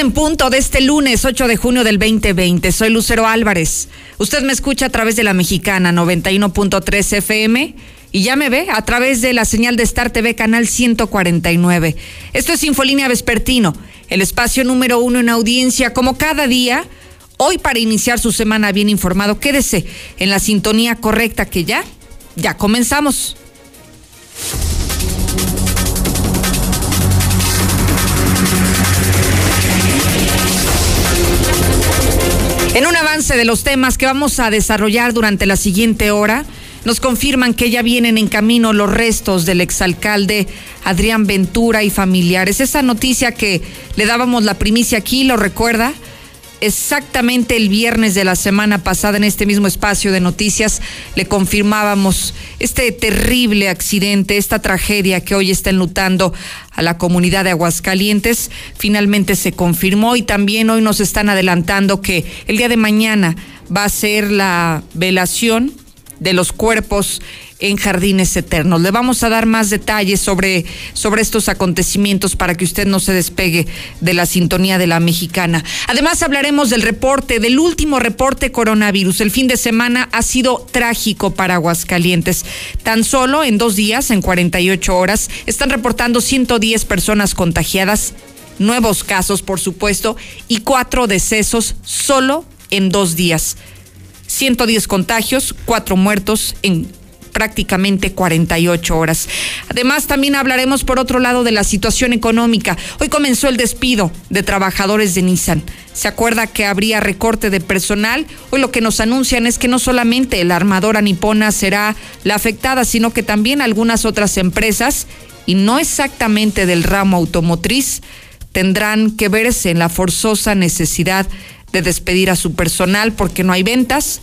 En punto de este lunes 8 de junio del 2020. Soy Lucero Álvarez. Usted me escucha a través de la mexicana 91.3 FM y ya me ve a través de la señal de Star TV canal 149. Esto es Infolínea Vespertino, el espacio número uno en audiencia como cada día. Hoy para iniciar su semana bien informado, quédese en la sintonía correcta que ya, ya comenzamos. En un avance de los temas que vamos a desarrollar durante la siguiente hora, nos confirman que ya vienen en camino los restos del exalcalde Adrián Ventura y familiares. Esa noticia que le dábamos la primicia aquí, ¿lo recuerda? Exactamente el viernes de la semana pasada en este mismo espacio de noticias le confirmábamos este terrible accidente, esta tragedia que hoy está enlutando a la comunidad de Aguascalientes. Finalmente se confirmó y también hoy nos están adelantando que el día de mañana va a ser la velación de los cuerpos en Jardines Eternos. Le vamos a dar más detalles sobre, sobre estos acontecimientos para que usted no se despegue de la sintonía de la mexicana. Además hablaremos del reporte, del último reporte coronavirus. El fin de semana ha sido trágico para Aguascalientes. Tan solo en dos días, en 48 horas, están reportando 110 personas contagiadas, nuevos casos, por supuesto, y cuatro decesos solo en dos días. 110 contagios, cuatro muertos en prácticamente 48 horas. Además, también hablaremos por otro lado de la situación económica. Hoy comenzó el despido de trabajadores de Nissan. ¿Se acuerda que habría recorte de personal? Hoy lo que nos anuncian es que no solamente la armadora nipona será la afectada, sino que también algunas otras empresas, y no exactamente del ramo automotriz, tendrán que verse en la forzosa necesidad de despedir a su personal porque no hay ventas,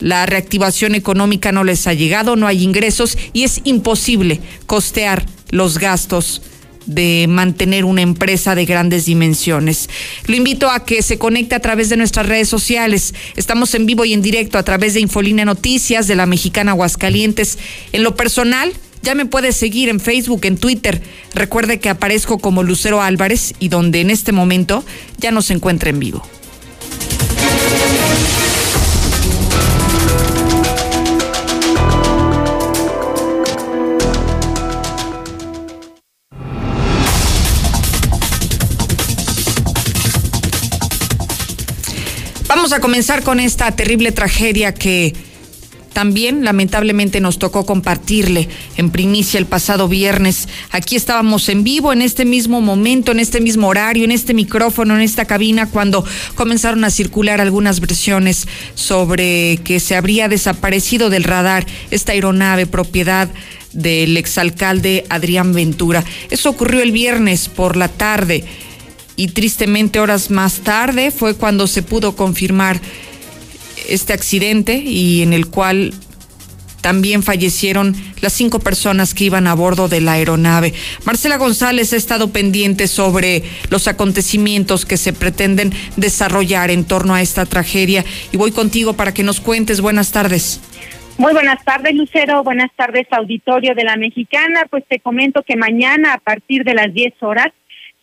la reactivación económica no les ha llegado, no hay ingresos y es imposible costear los gastos de mantener una empresa de grandes dimensiones. Lo invito a que se conecte a través de nuestras redes sociales. Estamos en vivo y en directo a través de Infolina Noticias de la Mexicana Aguascalientes. En lo personal, ya me puede seguir en Facebook, en Twitter. Recuerde que aparezco como Lucero Álvarez y donde en este momento ya nos encuentra en vivo. Vamos a comenzar con esta terrible tragedia que también lamentablemente nos tocó compartirle en primicia el pasado viernes. Aquí estábamos en vivo en este mismo momento, en este mismo horario, en este micrófono, en esta cabina, cuando comenzaron a circular algunas versiones sobre que se habría desaparecido del radar esta aeronave propiedad del exalcalde Adrián Ventura. Eso ocurrió el viernes por la tarde y tristemente horas más tarde fue cuando se pudo confirmar este accidente y en el cual también fallecieron las cinco personas que iban a bordo de la aeronave. Marcela González ha estado pendiente sobre los acontecimientos que se pretenden desarrollar en torno a esta tragedia y voy contigo para que nos cuentes. Buenas tardes. Muy buenas tardes, Lucero. Buenas tardes, auditorio de la Mexicana. Pues te comento que mañana a partir de las 10 horas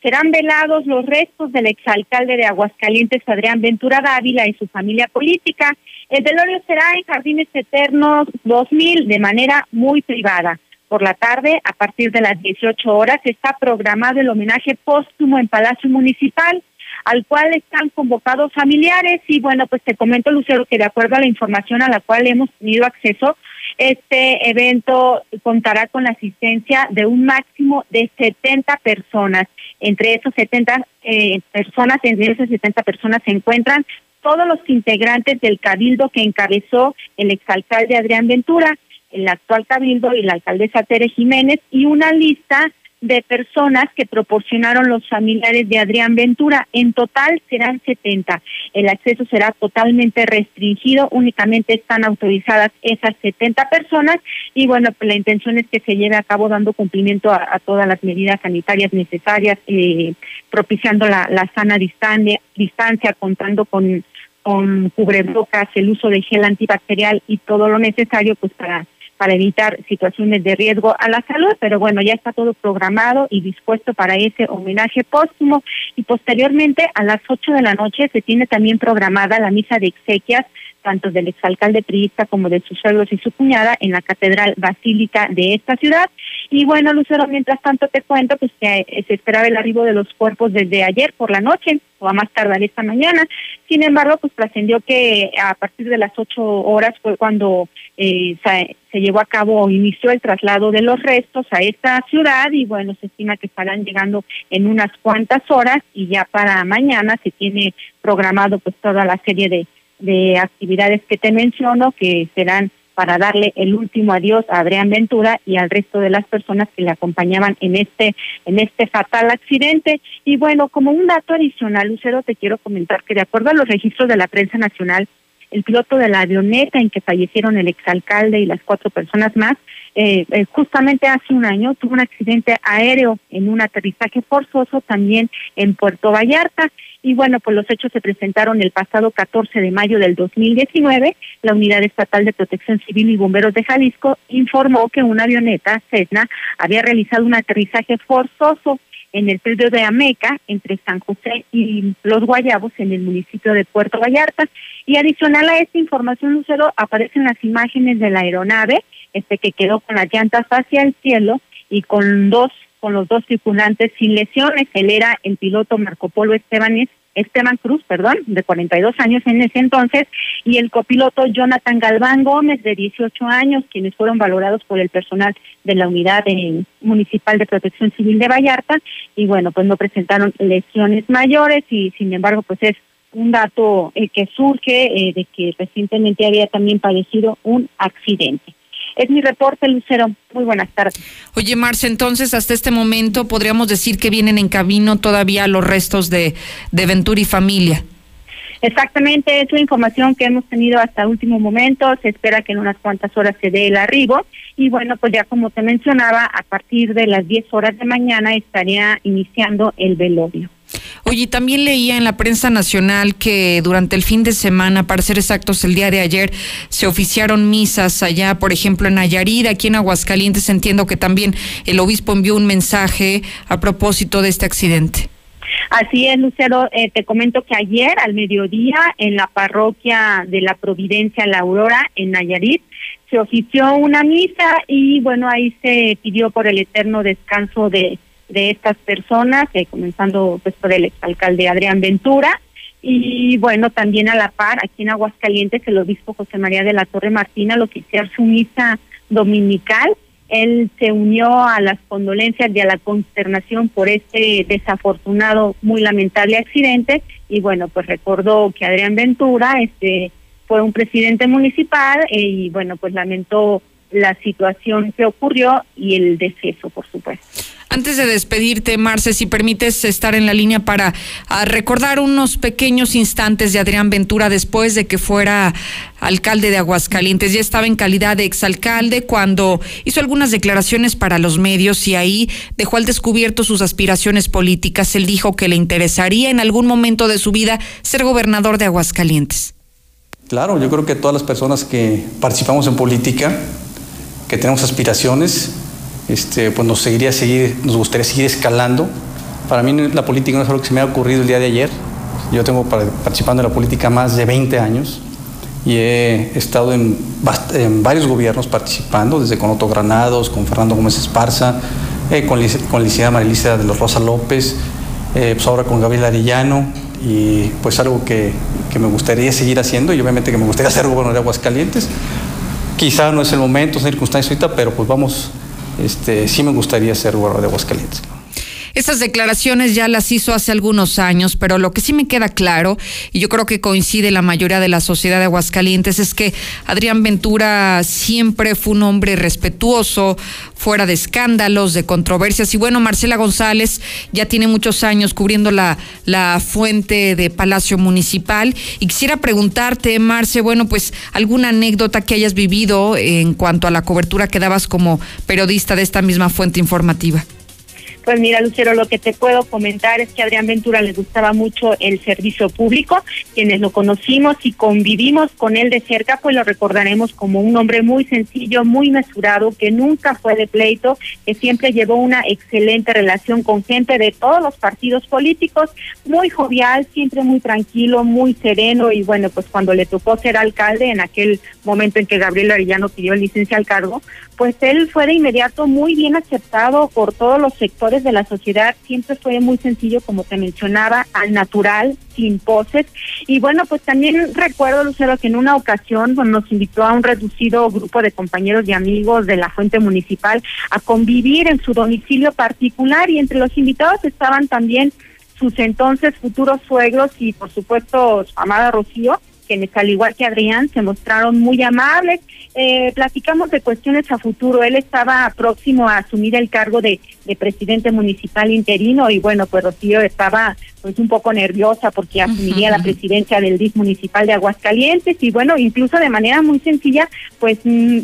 serán velados los restos del exalcalde de Aguascalientes, Adrián Ventura Dávila, y su familia política. El velorio será en Jardines Eternos 2000 de manera muy privada. Por la tarde, a partir de las 18 horas, está programado el homenaje póstumo en Palacio Municipal, al cual están convocados familiares. Y bueno, pues te comento, Lucero, que de acuerdo a la información a la cual hemos tenido acceso, este evento contará con la asistencia de un máximo de 70 personas. Entre esos 70 eh, personas, entre esas 70 personas se encuentran todos los integrantes del cabildo que encabezó el exalcalde Adrián Ventura, el actual cabildo y la alcaldesa Tere Jiménez y una lista de personas que proporcionaron los familiares de Adrián Ventura. En total serán 70. El acceso será totalmente restringido, únicamente están autorizadas esas 70 personas y bueno, pues la intención es que se lleve a cabo dando cumplimiento a, todas las medidas sanitarias necesarias, eh, propiciando la, la sana distancia, distancia, contando con con cubrebocas, el uso de gel antibacterial y todo lo necesario pues para para evitar situaciones de riesgo a la salud, pero bueno, ya está todo programado y dispuesto para ese homenaje póstumo. Y posteriormente a las 8 de la noche se tiene también programada la misa de exequias tanto del exalcalde priista como de sus suegros y su cuñada en la Catedral Basílica de esta ciudad. Y bueno, Lucero, mientras tanto te cuento pues que eh, se esperaba el arribo de los cuerpos desde ayer por la noche o a más tardar esta mañana. Sin embargo, pues trascendió que a partir de las ocho horas fue cuando eh, se, llevó a cabo o inició el traslado de los restos a esta ciudad y bueno, se estima que estarán llegando en unas cuantas horas y ya para mañana se tiene programado pues toda la serie de de actividades que te menciono que serán para darle el último adiós a Adrián Ventura y al resto de las personas que le acompañaban en este en este fatal accidente y bueno como un dato adicional Lucero te quiero comentar que de acuerdo a los registros de la prensa nacional el piloto de la avioneta en que fallecieron el exalcalde y las cuatro personas más eh, eh, justamente hace un año tuvo un accidente aéreo en un aterrizaje forzoso también en Puerto Vallarta. Y bueno, pues los hechos se presentaron el pasado 14 de mayo del 2019. La Unidad Estatal de Protección Civil y Bomberos de Jalisco informó que una avioneta Cessna había realizado un aterrizaje forzoso en el predio de Ameca, entre San José y Los Guayabos, en el municipio de Puerto Vallarta. Y adicional a esta información, Lucero, aparecen las imágenes de la aeronave este que quedó con las llantas hacia el cielo y con dos con los dos tripulantes sin lesiones. Él era el piloto Marco Polo Esteban, Esteban Cruz, perdón, de 42 años en ese entonces, y el copiloto Jonathan Galván Gómez, de 18 años, quienes fueron valorados por el personal de la Unidad Municipal de Protección Civil de Vallarta, y bueno, pues no presentaron lesiones mayores, y sin embargo, pues es un dato eh, que surge eh, de que recientemente había también padecido un accidente. Es mi reporte, Lucero. Muy buenas tardes. Oye, Marce, entonces hasta este momento podríamos decir que vienen en camino todavía los restos de, de Ventura y familia. Exactamente, es la información que hemos tenido hasta el último momento. Se espera que en unas cuantas horas se dé el arribo. Y bueno, pues ya como te mencionaba, a partir de las 10 horas de mañana estaría iniciando el velorio. Oye, también leía en la prensa nacional que durante el fin de semana, para ser exactos, el día de ayer, se oficiaron misas allá, por ejemplo, en Nayarit, aquí en Aguascalientes. Entiendo que también el obispo envió un mensaje a propósito de este accidente. Así es, Lucero. Eh, te comento que ayer al mediodía en la parroquia de la Providencia La Aurora, en Nayarit, se ofició una misa y bueno, ahí se pidió por el eterno descanso de de estas personas, eh, comenzando pues por el exalcalde Adrián Ventura, y bueno, también a la par, aquí en Aguascalientes, el obispo José María de la Torre Martina lo que su misa dominical. Él se unió a las condolencias y a la consternación por este desafortunado, muy lamentable accidente. Y bueno, pues recordó que Adrián Ventura este, fue un presidente municipal eh, y bueno, pues lamentó la situación que ocurrió y el deceso, por supuesto. Antes de despedirte, Marce, si permites estar en la línea para ah, recordar unos pequeños instantes de Adrián Ventura después de que fuera alcalde de Aguascalientes. Ya estaba en calidad de exalcalde cuando hizo algunas declaraciones para los medios y ahí dejó al descubierto sus aspiraciones políticas. Él dijo que le interesaría en algún momento de su vida ser gobernador de Aguascalientes. Claro, yo creo que todas las personas que participamos en política, que tenemos aspiraciones, este, pues nos, seguiría seguir, nos gustaría seguir escalando. Para mí la política no es algo que se me ha ocurrido el día de ayer. Yo tengo participando en la política más de 20 años y he estado en, varios gobiernos participando, desde con Otto Granados, con Fernando Gómez Esparza, eh, con, con licenciada Marilisa de los Rosa López, eh, pues ahora con Gabriel Arellano, y pues algo que, que, me gustaría seguir haciendo y obviamente que me gustaría ser gobernador de Aguascalientes. Quizá no es el momento, circunstancia ahorita, pero pues vamos este, sí me gustaría ser gobernador de Aguascalientes. Esas declaraciones ya las hizo hace algunos años, pero lo que sí me queda claro, y yo creo que coincide la mayoría de la sociedad de Aguascalientes, es que Adrián Ventura siempre fue un hombre respetuoso, fuera de escándalos, de controversias. Y bueno, Marcela González ya tiene muchos años cubriendo la, fuente de Palacio Municipal. Y quisiera preguntarte, Marce, bueno, pues alguna anécdota que hayas vivido en cuanto a la cobertura que dabas como periodista de esta misma fuente informativa. Pues mira, Lucero, lo que te puedo comentar es que a Adrián Ventura le gustaba mucho el servicio público. Quienes lo conocimos y convivimos con él de cerca, pues lo recordaremos como un hombre muy sencillo, muy mesurado, que nunca fue de pleito, que siempre llevó una excelente relación con gente de todos los partidos políticos, muy jovial, siempre muy tranquilo, muy sereno y bueno, pues cuando le tocó ser alcalde en aquel momento en que Gabriel Arellano pidió licencia al cargo, pues él fue de inmediato muy bien aceptado por todos los sectores de la sociedad. Siempre fue muy sencillo, como te mencionaba, al natural, sin poses. Y bueno, pues también recuerdo, Lucero, que en una ocasión nos invitó a un reducido grupo de compañeros y amigos de la fuente municipal a convivir en su domicilio particular y entre los invitados estaban también sus entonces futuros suegros y por supuesto su amada Rocío quienes al igual que Adrián se mostraron muy amables. Eh, platicamos de cuestiones a futuro. Él estaba próximo a asumir el cargo de, de presidente municipal interino y bueno, pues Rocío estaba pues un poco nerviosa porque asumiría la presidencia del DIF municipal de Aguascalientes y bueno, incluso de manera muy sencilla, pues mm,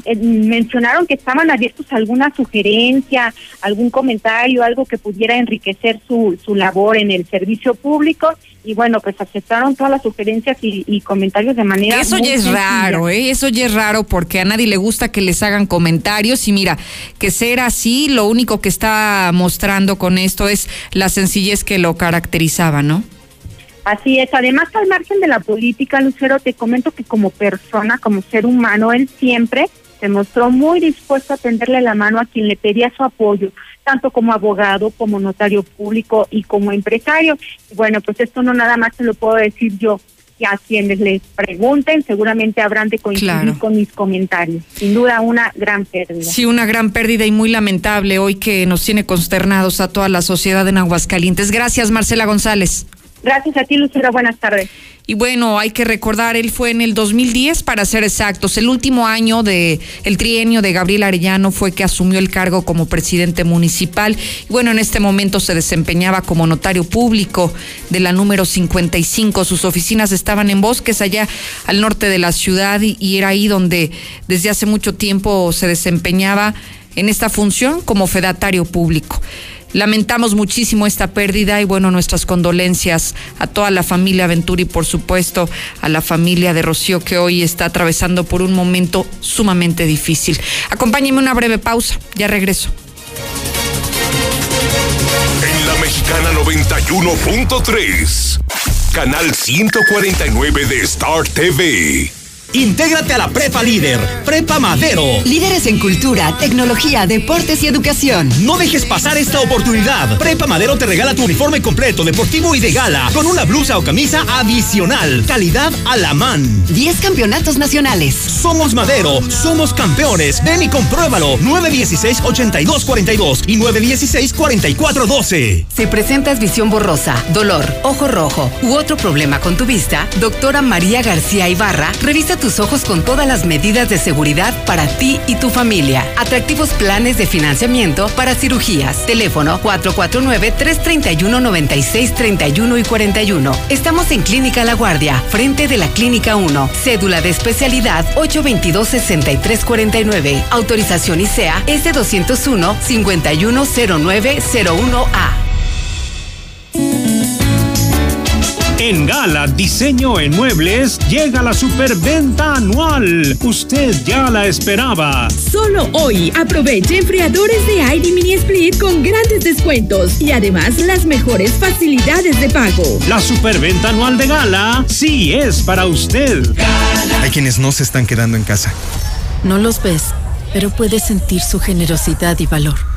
mencionaron que estaban abiertos a alguna sugerencia, algún comentario, algo que pudiera enriquecer su, su labor en el servicio público y bueno, pues aceptaron todas las sugerencias y, comentarios de manera Eso ya es raro, ¿eh? Eso ya es raro porque a nadie le gusta que les hagan comentarios y mira, que ser así, lo único que está mostrando con esto es la sencillez que lo caracteriza ¿no? Así es. Además, al margen de la política, Lucero, te comento que como persona, como ser humano, él siempre se mostró muy dispuesto a tenderle la mano a quien le pedía su apoyo, tanto como abogado, como notario público y como empresario. Bueno, pues esto no nada más se lo puedo decir yo, y a quienes les pregunten seguramente habrán de coincidir con mis comentarios. Sin duda una gran pérdida. Sí, una gran pérdida y muy lamentable hoy que nos tiene consternados a toda la sociedad en Aguascalientes. Gracias, Marcela González. Gracias a ti, Lucero. Buenas tardes. Y bueno, hay que recordar, él fue en el 2010, para ser exactos, el último año de el trienio de Gabriel Arellano fue que asumió el cargo como presidente municipal. Y bueno, en este momento se desempeñaba como notario público de la número 55. Sus oficinas estaban en bosques allá al norte de la ciudad y era ahí donde desde hace mucho tiempo se desempeñaba en esta función como fedatario público. Lamentamos muchísimo esta pérdida y bueno, nuestras condolencias a toda la familia Ventura y por supuesto a la familia de Rocío que hoy está atravesando por un momento sumamente difícil. Acompáñenme una breve pausa, ya regreso. En la Mexicana 91.3, canal 149 de Star TV. Intégrate a la Prepa Líder, Prepa Madero. Líderes en cultura, tecnología, deportes y educación. No dejes pasar esta oportunidad. Prepa Madero te regala tu uniforme completo, deportivo y de gala, con una blusa o camisa adicional. Calidad a la man. 10 campeonatos nacionales. Somos Madero, somos campeones. Ven y compruébalo. 916-8242 y 916-4412. Si presentas visión borrosa, dolor, ojo rojo u otro problema con tu vista, doctora María García Ibarra revisa tus ojos con todas las medidas de seguridad para ti y tu familia. Atractivos planes de financiamiento para cirugías. Teléfono 449-331-9631 y 41. Estamos en Clínica La Guardia, frente de la Clínica 1. Cédula de especialidad 822-6349. Autorización ICEA S201-510901A. En Gala Diseño en Muebles llega la superventa anual. Usted ya la esperaba. Solo hoy aproveche enfriadores de aire mini split con grandes descuentos y además las mejores facilidades de pago. La superventa anual de Gala sí es para usted. Hay quienes no se están quedando en casa. No los ves, pero puedes sentir su generosidad y valor.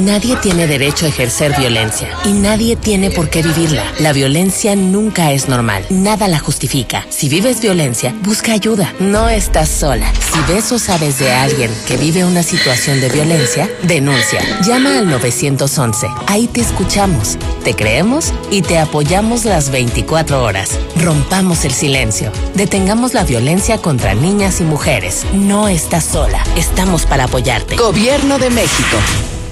Nadie tiene derecho a ejercer violencia y nadie tiene por qué vivirla. La violencia nunca es normal, nada la justifica. Si vives violencia, busca ayuda. No estás sola. Si ves o sabes de alguien que vive una situación de violencia, denuncia. Llama al 911. Ahí te escuchamos, te creemos y te apoyamos las 24 horas. Rompamos el silencio. Detengamos la violencia contra niñas y mujeres. No estás sola. Estamos para apoyarte. Gobierno de México.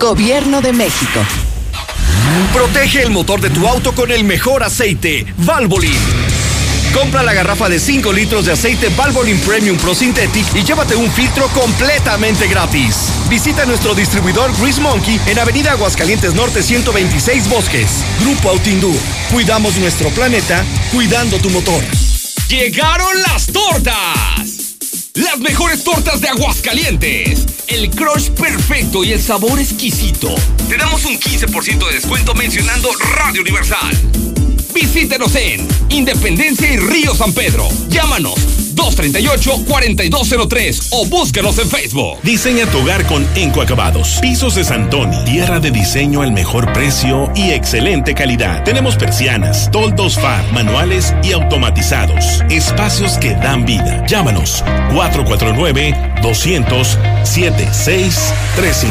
Gobierno de México. Protege el motor de tu auto con el mejor aceite, Valvoline. Compra la garrafa de 5 litros de aceite Valvoline Premium Pro Synthetic y llévate un filtro completamente gratis. Visita nuestro distribuidor Grease Monkey en Avenida Aguascalientes Norte 126 Bosques. Grupo Autindú. Cuidamos nuestro planeta, cuidando tu motor. ¡Llegaron las tortas! Las mejores tortas de Aguascalientes. El crush perfecto y el sabor exquisito. Te damos un 15% de descuento mencionando Radio Universal. Visítenos en Independencia y Río San Pedro. Llámanos 238-4203 o búscanos en Facebook. Diseña tu hogar con Encoacabados. Pisos de Santoni. Tierra de diseño al mejor precio y excelente calidad. Tenemos persianas, toldos FAR, manuales y automatizados. Espacios que dan vida. Llámanos 449-200-7635.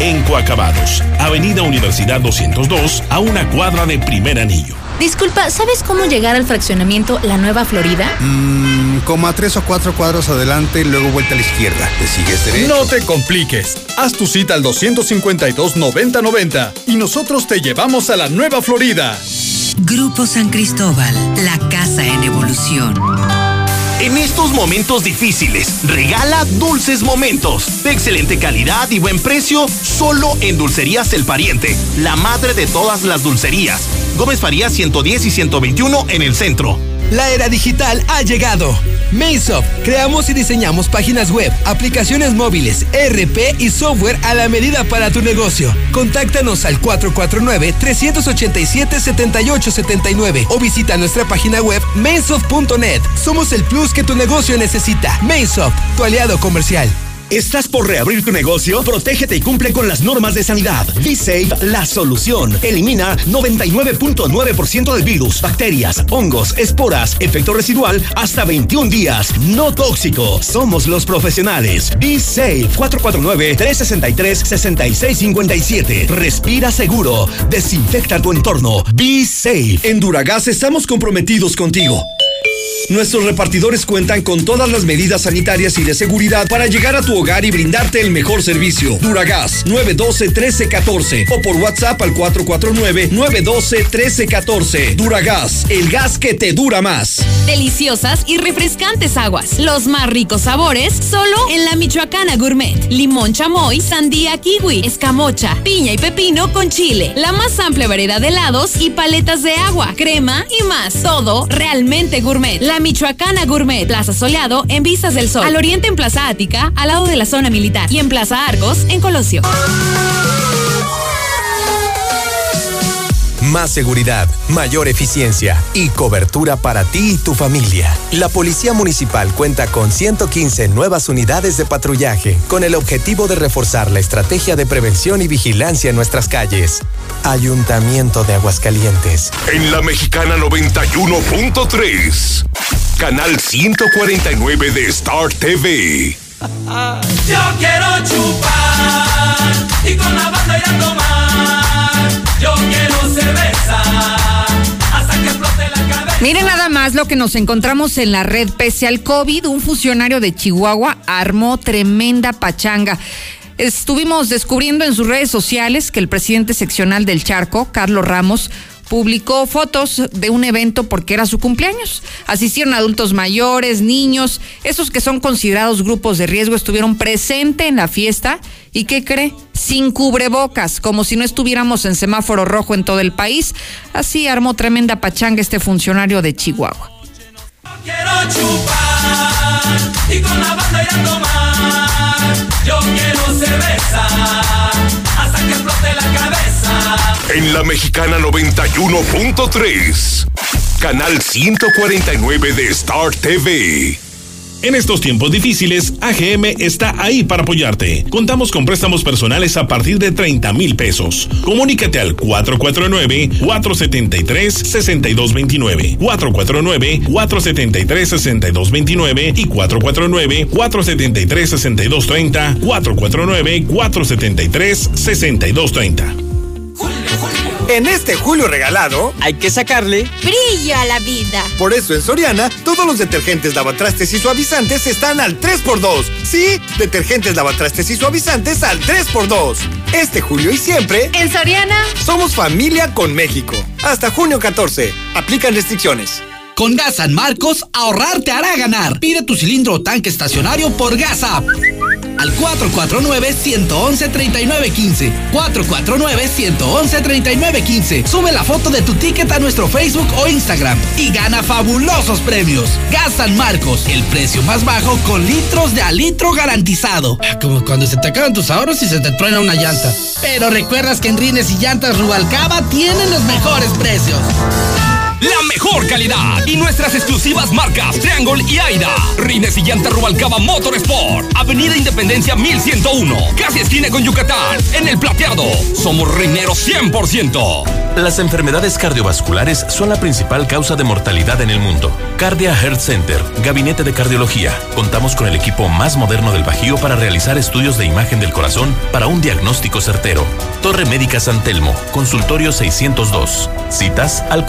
Encoacabados. Avenida Universidad 202 a una cuadra de primer anillo. Disculpa, ¿sabes cómo llegar al fraccionamiento La Nueva Florida? Mmm, como a tres o cuatro cuadros adelante, luego vuelta a la izquierda. ¿Te sigues derecho? No te compliques. Haz tu cita al 252-9090 y nosotros te llevamos a La Nueva Florida. Grupo San Cristóbal, la casa en evolución. En estos momentos difíciles, regala dulces momentos de excelente calidad y buen precio solo en Dulcerías El Pariente, la madre de todas las dulcerías. Gómez Farías 110 y 121 en el centro. La era digital ha llegado. Maysop, creamos y diseñamos páginas web, aplicaciones móviles, RP y software a la medida para tu negocio. Contáctanos al 449-387-7879 o visita nuestra página web mainsoft.net. Somos el plus que tu negocio necesita. Mainsoft, tu aliado comercial. ¿Estás por reabrir tu negocio? Protégete y cumple con las normas de sanidad. Be Safe, la solución. Elimina 99.9% de virus, bacterias, hongos, esporas, efecto residual hasta 21 días. No tóxico. Somos los profesionales. Be Safe 449-363-6657. Respira seguro. Desinfecta tu entorno. Be Safe. En Duragas estamos comprometidos contigo. Nuestros repartidores cuentan con todas las medidas sanitarias y de seguridad para llegar a tu hogar y brindarte el mejor servicio. Duragas 912-1314 o por WhatsApp al 449-912-1314. Duragas, el gas que te dura más. Deliciosas y refrescantes aguas. Los más ricos sabores solo en la Michoacana Gourmet. Limón chamoy, sandía kiwi, escamocha, piña y pepino con chile. La más amplia variedad de helados y paletas de agua, crema y más. Todo realmente gourmet. La Michoacana Gourmet, Plaza Soleado en Vistas del Sol. Al oriente en Plaza Ática, al lado de la zona militar. Y en Plaza Argos, en Colosio. Más seguridad, mayor eficiencia y cobertura para ti y tu familia. La Policía Municipal cuenta con 115 nuevas unidades de patrullaje con el objetivo de reforzar la estrategia de prevención y vigilancia en nuestras calles. Ayuntamiento de Aguascalientes. En la Mexicana 91.3, canal 149 de Star TV. Yo quiero chupar y con la banda ir tomar. Yo quiero cerveza. Hasta que la cabeza. Miren nada más lo que nos encontramos en la red. Pese al COVID, un funcionario de Chihuahua armó tremenda pachanga. Estuvimos descubriendo en sus redes sociales que el presidente seccional del Charco, Carlos Ramos, publicó fotos de un evento porque era su cumpleaños. Asistieron adultos mayores, niños, esos que son considerados grupos de riesgo, estuvieron presentes en la fiesta y ¿qué cree? Sin cubrebocas, como si no estuviéramos en semáforo rojo en todo el país. Así armó tremenda pachanga este funcionario de Chihuahua. Quiero chupar y con la banda ir a tomar. Yo quiero cerveza hasta que explote la cabeza. En la mexicana 91.3, canal 149 de Star TV. En estos tiempos difíciles, AGM está ahí para apoyarte. Contamos con préstamos personales a partir de 30 mil pesos. Comunícate al 449-473-6229, 449-473-6229 y 449-473-6230, 449-473-6230. En este julio regalado, hay que sacarle brillo a la vida. Por eso en Soriana, todos los detergentes lavatrastes y suavizantes están al 3x2. Sí, detergentes lavatrastes y suavizantes al 3x2. Este julio y siempre, en Soriana, somos familia con México. Hasta junio 14. Aplican restricciones. Con Gas San Marcos, ahorrar te hará ganar. Pide tu cilindro o tanque estacionario por Gas App al 449-111-3915. 449-111-3915. Sube la foto de tu ticket a nuestro Facebook o Instagram y gana fabulosos premios. Gas San Marcos, el precio más bajo con litros de a litro garantizado. Ah, como cuando se te acaban tus ahorros y se te truena una llanta. Pero recuerdas que en Rines y Llantas Rubalcaba tienen los mejores precios la mejor calidad y nuestras exclusivas marcas Triangle y Aida. Rines y Llanta Rubalcaba Motorsport. Avenida Independencia 1101. Casi esquina con Yucatán. En el plateado. Somos rineros 100%. Las enfermedades cardiovasculares son la principal causa de mortalidad en el mundo. Cardia Heart Center, Gabinete de Cardiología. Contamos con el equipo más moderno del Bajío para realizar estudios de imagen del corazón para un diagnóstico certero. Torre Médica San Telmo, consultorio 602. Citas al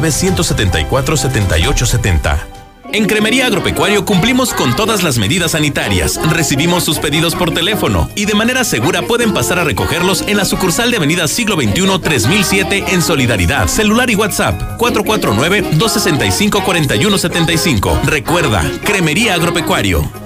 449-174-7870. En Cremería Agropecuario cumplimos con todas las medidas sanitarias. Recibimos sus pedidos por teléfono y de manera segura pueden pasar a recogerlos en la sucursal de Avenida Siglo XXI 3007 en Solidaridad. Celular y WhatsApp 449-265-4175. Recuerda, Cremería Agropecuario.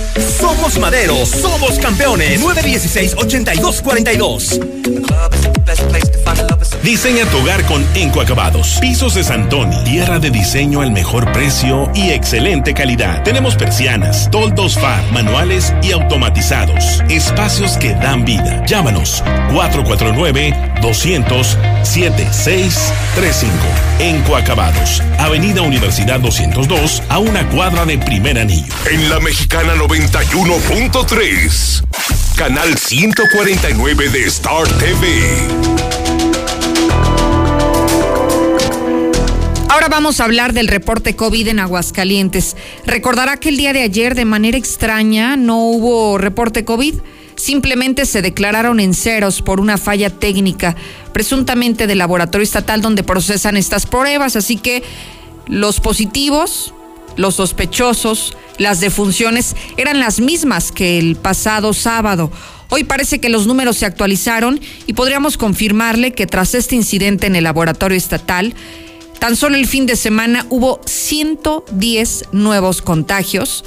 Somos Madero, somos campeones. 916-8242. Diseña tu hogar con Encoacabados. Pisos de Santoni. Tierra de diseño al mejor precio y excelente calidad. Tenemos persianas, toldos FAR, manuales y automatizados. Espacios que dan vida. Llámanos 449-200-7635. Encoacabados. Avenida Universidad 202 a una cuadra de primer anillo. En la Mexicana 91.3. Canal 149 de Star TV. Ahora vamos a hablar del reporte COVID en Aguascalientes. Recordará que el día de ayer, de manera extraña, no hubo reporte COVID. Simplemente se declararon en ceros por una falla técnica, presuntamente del laboratorio estatal donde procesan estas pruebas. Así que los positivos, los sospechosos, las defunciones eran las mismas que el pasado sábado. Hoy parece que los números se actualizaron y podríamos confirmarle que tras este incidente en el laboratorio estatal, Tan solo el fin de semana hubo 110 nuevos contagios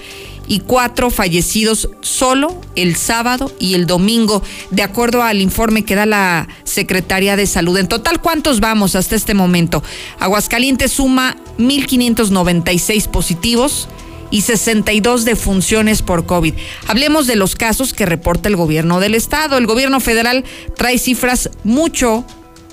y cuatro fallecidos solo el sábado y el domingo, de acuerdo al informe que da la Secretaría de Salud. En total, ¿cuántos vamos hasta este momento? Aguascalientes suma 1.596 positivos y 62 defunciones por COVID. Hablemos de los casos que reporta el gobierno del estado. El gobierno federal trae cifras mucho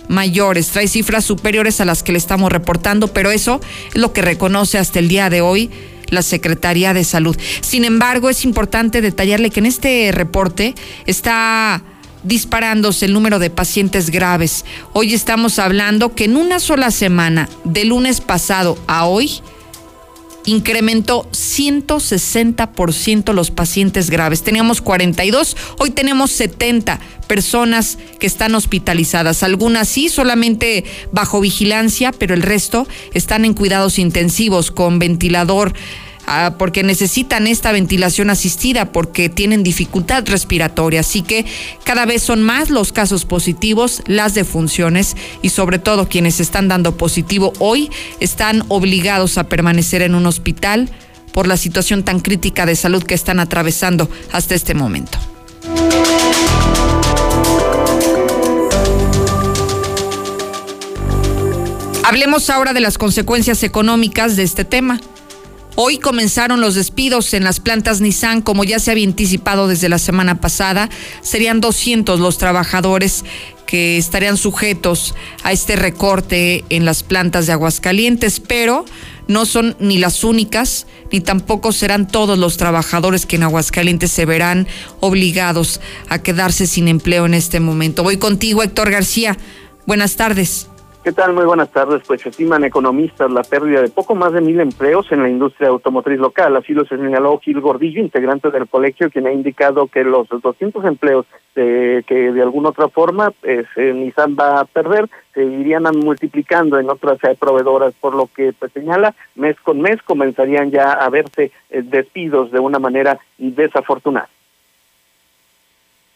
mayores, trae cifras superiores a las que le estamos reportando, pero eso es lo que reconoce hasta el día de hoy la Secretaría de Salud. Sin embargo, es importante detallarle que en este reporte está disparándose el número de pacientes graves. Hoy estamos hablando que en una sola semana, de lunes pasado a hoy, incrementó 160% los pacientes graves. Teníamos 42, hoy tenemos 70 personas que están hospitalizadas. Algunas sí, solamente bajo vigilancia, pero el resto están en cuidados intensivos con ventilador Ah, porque necesitan esta ventilación asistida, porque tienen dificultad respiratoria. Así que cada vez son más los casos positivos, las defunciones y sobre todo quienes están dando positivo hoy están obligados a permanecer en un hospital por la situación tan crítica de salud que están atravesando hasta este momento. Hablemos ahora de las consecuencias económicas de este tema. Hoy comenzaron los despidos en las plantas Nissan, como ya se había anticipado desde la semana pasada. Serían 200 los trabajadores que estarían sujetos a este recorte en las plantas de Aguascalientes, pero no son ni las únicas, ni tampoco serán todos los trabajadores que en Aguascalientes se verán obligados a quedarse sin empleo en este momento. Voy contigo, Héctor García. Buenas tardes. ¿Qué tal? Muy buenas tardes. Pues estiman economistas la pérdida de poco más de mil empleos en la industria automotriz local. Así lo señaló Gil Gordillo, integrante del colegio, quien ha indicado que los 200 empleos que de alguna otra forma pues, eh, Nissan va a perder se irían multiplicando en otras eh, proveedoras, por lo que pues señala mes con mes comenzarían ya a verse eh, despidos de una manera desafortunada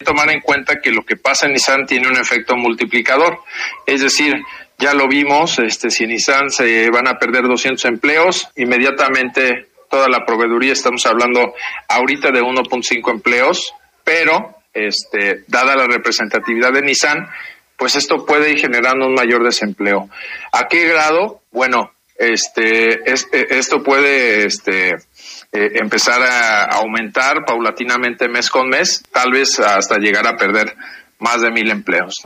tomar en cuenta que lo que pasa en Nissan tiene un efecto multiplicador, es decir, ya lo vimos, este, si en Nissan se van a perder 200 empleos, inmediatamente toda la proveeduría, estamos hablando ahorita de 1.5 empleos, pero este, dada la representatividad de Nissan, pues esto puede ir generando un mayor desempleo. ¿A qué grado? Bueno, este, este esto puede este, eh, empezar a aumentar paulatinamente mes con mes, tal vez hasta llegar a perder más de mil empleos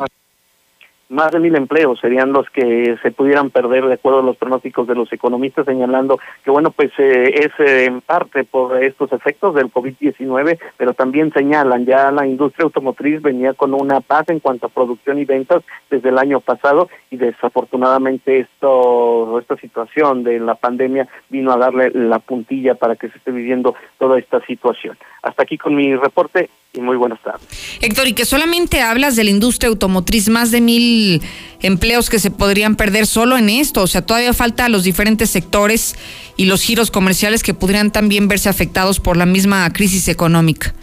más de mil empleos serían los que se pudieran perder de acuerdo a los pronósticos de los economistas señalando que bueno pues eh, es eh, en parte por estos efectos del COVID-19 pero también señalan ya la industria automotriz venía con una paz en cuanto a producción y ventas desde el año pasado y desafortunadamente esto esta situación de la pandemia vino a darle la puntilla para que se esté viviendo toda esta situación. Hasta aquí con mi reporte y muy buenas tardes. Héctor, y que solamente hablas de la industria automotriz, más de mil empleos que se podrían perder solo en esto, o sea, todavía falta los diferentes sectores y los giros comerciales que podrían también verse afectados por la misma crisis económica.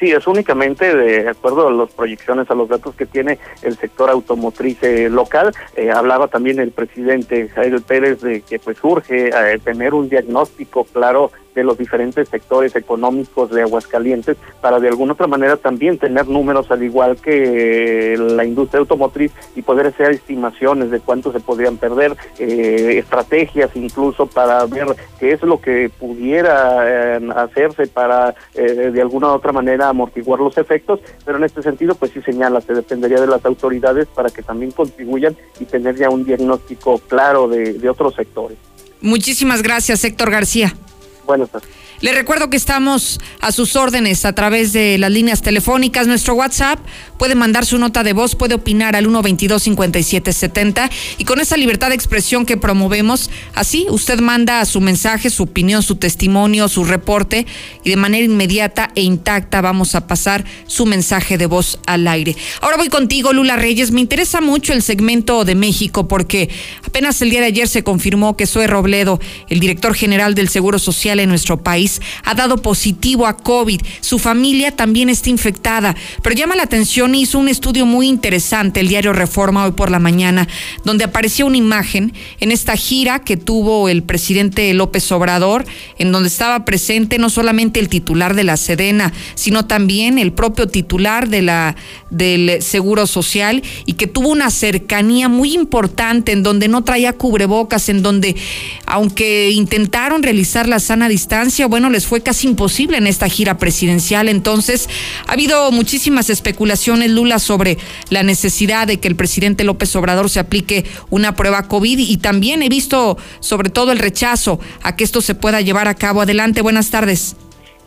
Sí, es únicamente de acuerdo a las proyecciones, a los datos que tiene el sector automotriz eh, local. Eh, hablaba también el presidente Jair Pérez de que pues urge eh, tener un diagnóstico claro los diferentes sectores económicos de Aguascalientes para de alguna otra manera también tener números al igual que la industria automotriz y poder hacer estimaciones de cuánto se podrían perder, eh, estrategias incluso para ver qué es lo que pudiera eh, hacerse para eh, de alguna otra manera amortiguar los efectos, pero en este sentido pues sí señala, se dependería de las autoridades para que también contribuyan y tener ya un diagnóstico claro de otros sectores. Muchísimas gracias, Héctor García. Buenas tardes. Le recuerdo que estamos a sus órdenes a través de las líneas telefónicas. Nuestro WhatsApp puede mandar su nota de voz, puede opinar al 122-5770 y con esa libertad de expresión que promovemos, así usted manda su mensaje, su opinión, su testimonio, su reporte y de manera inmediata e intacta vamos a pasar su mensaje de voz al aire. Ahora voy contigo, Lula Reyes. Me interesa mucho el segmento de México porque apenas el día de ayer se confirmó que Zoe Robledo, el director general del Seguro Social, en nuestro país ha dado positivo a COVID. Su familia también está infectada. Pero llama la atención, hizo un estudio muy interesante el diario Reforma hoy por la mañana, donde apareció una imagen en esta gira que tuvo el presidente López Obrador, en donde estaba presente no solamente el titular de la Sedena, sino también el propio titular de la del Seguro Social y que tuvo una cercanía muy importante en donde no traía cubrebocas, en donde aunque intentaron realizar la sana distancia, bueno, bueno, les fue casi imposible en esta gira presidencial. Entonces, ha habido muchísimas especulaciones, Lula, sobre la necesidad de que el presidente López Obrador se aplique una prueba COVID y también he visto sobre todo el rechazo a que esto se pueda llevar a cabo. Adelante, buenas tardes.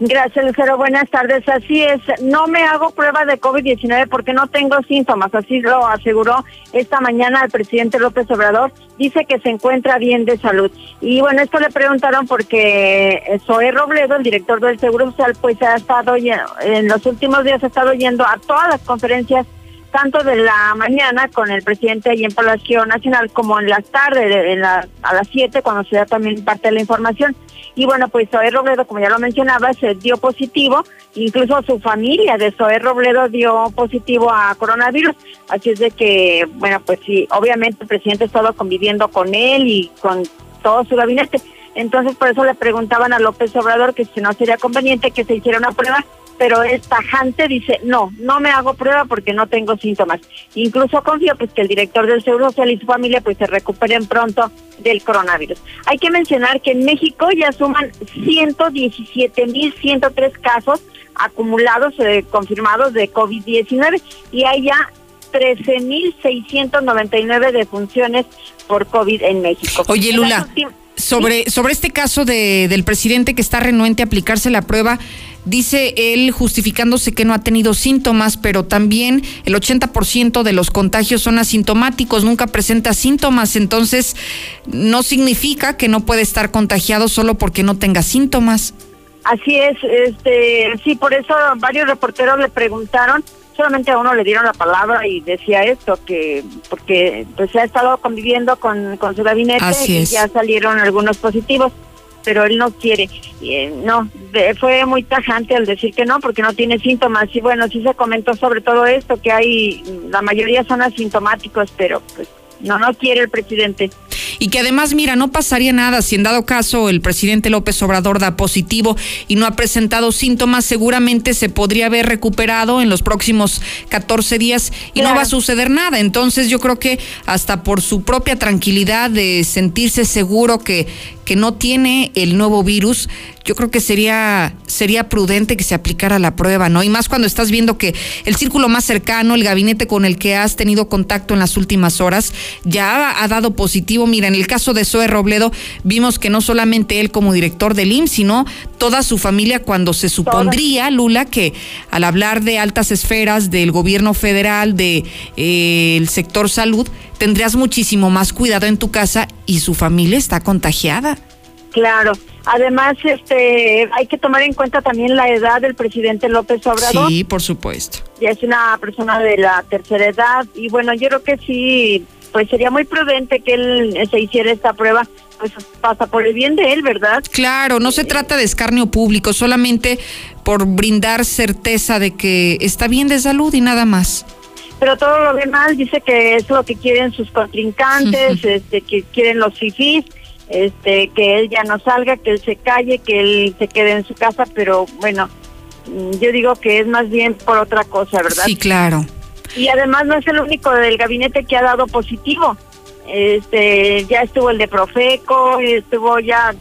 Gracias, Lucero. Buenas tardes. Así es, no me hago prueba de COVID-19 porque no tengo síntomas, así lo aseguró esta mañana el presidente López Obrador. Dice que se encuentra bien de salud. Y bueno, esto le preguntaron porque Zoé Robledo, el director del Seguro Social, pues ha estado, en los últimos días ha estado yendo a todas las conferencias tanto de la mañana con el presidente allí en Palacio Nacional como en las tardes, en la, a las 7, cuando se da también parte de la información. Y bueno, pues Zoé Robledo, como ya lo mencionaba, se dio positivo, incluso su familia de Zoé Robledo dio positivo a coronavirus. Así es de que, bueno, pues sí, obviamente el presidente ha estado conviviendo con él y con todo su gabinete. Entonces, por eso le preguntaban a López Obrador que si no sería conveniente que se hiciera una prueba pero es tajante, dice, no, no me hago prueba porque no tengo síntomas. Incluso confío pues que el director del Seguro Social y su familia pues se recuperen pronto del coronavirus. Hay que mencionar que en México ya suman 117.103 casos acumulados eh, confirmados de COVID-19 y hay ya 13.699 defunciones por COVID en México. Oye, Lula, sobre, sobre este caso de, del presidente que está renuente a aplicarse la prueba, Dice él justificándose que no ha tenido síntomas, pero también el 80% de los contagios son asintomáticos, nunca presenta síntomas, entonces no significa que no puede estar contagiado solo porque no tenga síntomas. Así es, este, sí, por eso varios reporteros le preguntaron, solamente a uno le dieron la palabra y decía esto, que porque pues se ha estado conviviendo con, con su gabinete y ya salieron algunos positivos pero él no quiere. Eh, no, fue muy tajante al decir que no, porque no tiene síntomas. Y bueno, sí se comentó sobre todo esto, que hay, la mayoría son asintomáticos, pero pues no, no quiere el presidente. Y que además, mira, no pasaría nada si en dado caso el presidente López Obrador da positivo y no ha presentado síntomas, seguramente se podría haber recuperado en los próximos 14 días y no va a suceder nada. Entonces yo creo que hasta por su propia tranquilidad de sentirse seguro que, que no tiene el nuevo virus, yo creo que sería, sería prudente que se aplicara la prueba, ¿no? Y más cuando estás viendo que el círculo más cercano, el gabinete con el que has tenido contacto en las últimas horas, ya ha, dado positivo. Mira, en el caso de Zoe Robledo, vimos que no solamente él como director del IMSS, sino toda su familia, cuando se supondría, Lula, que al hablar de altas esferas del gobierno federal, del de, eh, el sector salud, tendrías muchísimo más cuidado en tu casa y su familia está contagiada. Claro. Además, este, hay que tomar en cuenta también la edad del presidente López Obrador. Sí, por supuesto. Ya es una persona de la tercera edad y bueno, yo creo que sí, pues sería muy prudente que él se hiciera esta prueba, pues pasa por el bien de él, ¿verdad? Claro, no se trata de escarnio público, solamente por brindar certeza de que está bien de salud y nada más pero todo lo demás dice que es lo que quieren sus contrincantes, este, que quieren los fifís este, que él ya no salga, que él se calle, que él se quede en su casa, pero bueno, mm, yo digo que es más bien por otra cosa, ¿verdad? Sí, claro. Y además no es el único del gabinete que ha dado positivo. Este, ya estuvo el de Profeco, estuvo ya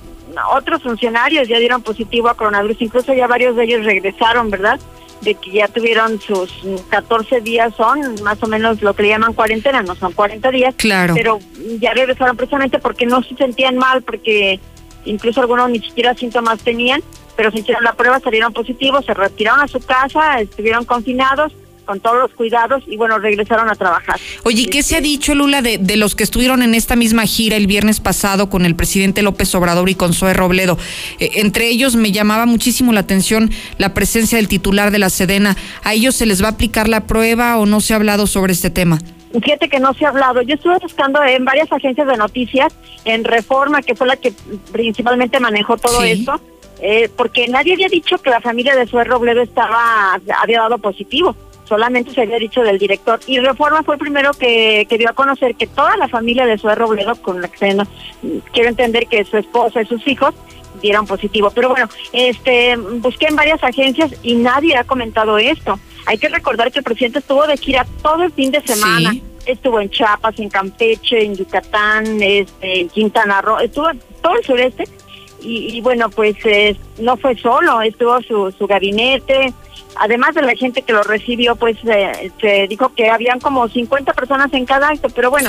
otros funcionarios ya dieron positivo a coronavirus, incluso ya varios de ellos regresaron, ¿verdad? De que ya tuvieron sus 14 días, son más o menos lo que le llaman cuarentena, no son 40 días, claro. pero ya regresaron precisamente porque no se sentían mal, porque incluso algunos ni siquiera síntomas tenían, pero se hicieron la prueba, salieron positivos, se retiraron a su casa, estuvieron confinados con todos los cuidados y bueno, regresaron a trabajar. Oye, ¿qué se ha dicho, Lula, de, de, los que estuvieron en esta misma gira el viernes pasado con el presidente López Obrador y con Zoe Robledo? Eh, entre ellos me llamaba muchísimo la atención la presencia del titular de la Sedena. ¿A ellos se les va a aplicar la prueba o no se ha hablado sobre este tema? Fíjate que no se ha hablado. Yo estuve buscando en varias agencias de noticias, en Reforma, que fue la que principalmente manejó todo esto, eh, porque nadie había dicho que la familia de Zoe Robledo estaba había dado positivo solamente se había dicho del director. Y Reforma fue el primero que, dio a conocer que toda la familia de Zoe Robledo, con la que no, quiero entender que su esposa y sus hijos dieron positivo. Pero bueno, este busqué en varias agencias y nadie ha comentado esto. Hay que recordar que el presidente estuvo de gira todo el fin de semana. Estuvo en Chiapas, en Campeche, en Yucatán, este, en Quintana Roo, estuvo en todo el sureste y, y bueno, pues eh, no fue solo, estuvo su, su gabinete, además de la gente que lo recibió, pues eh, se dijo que habían como 50 personas en cada acto, pero bueno,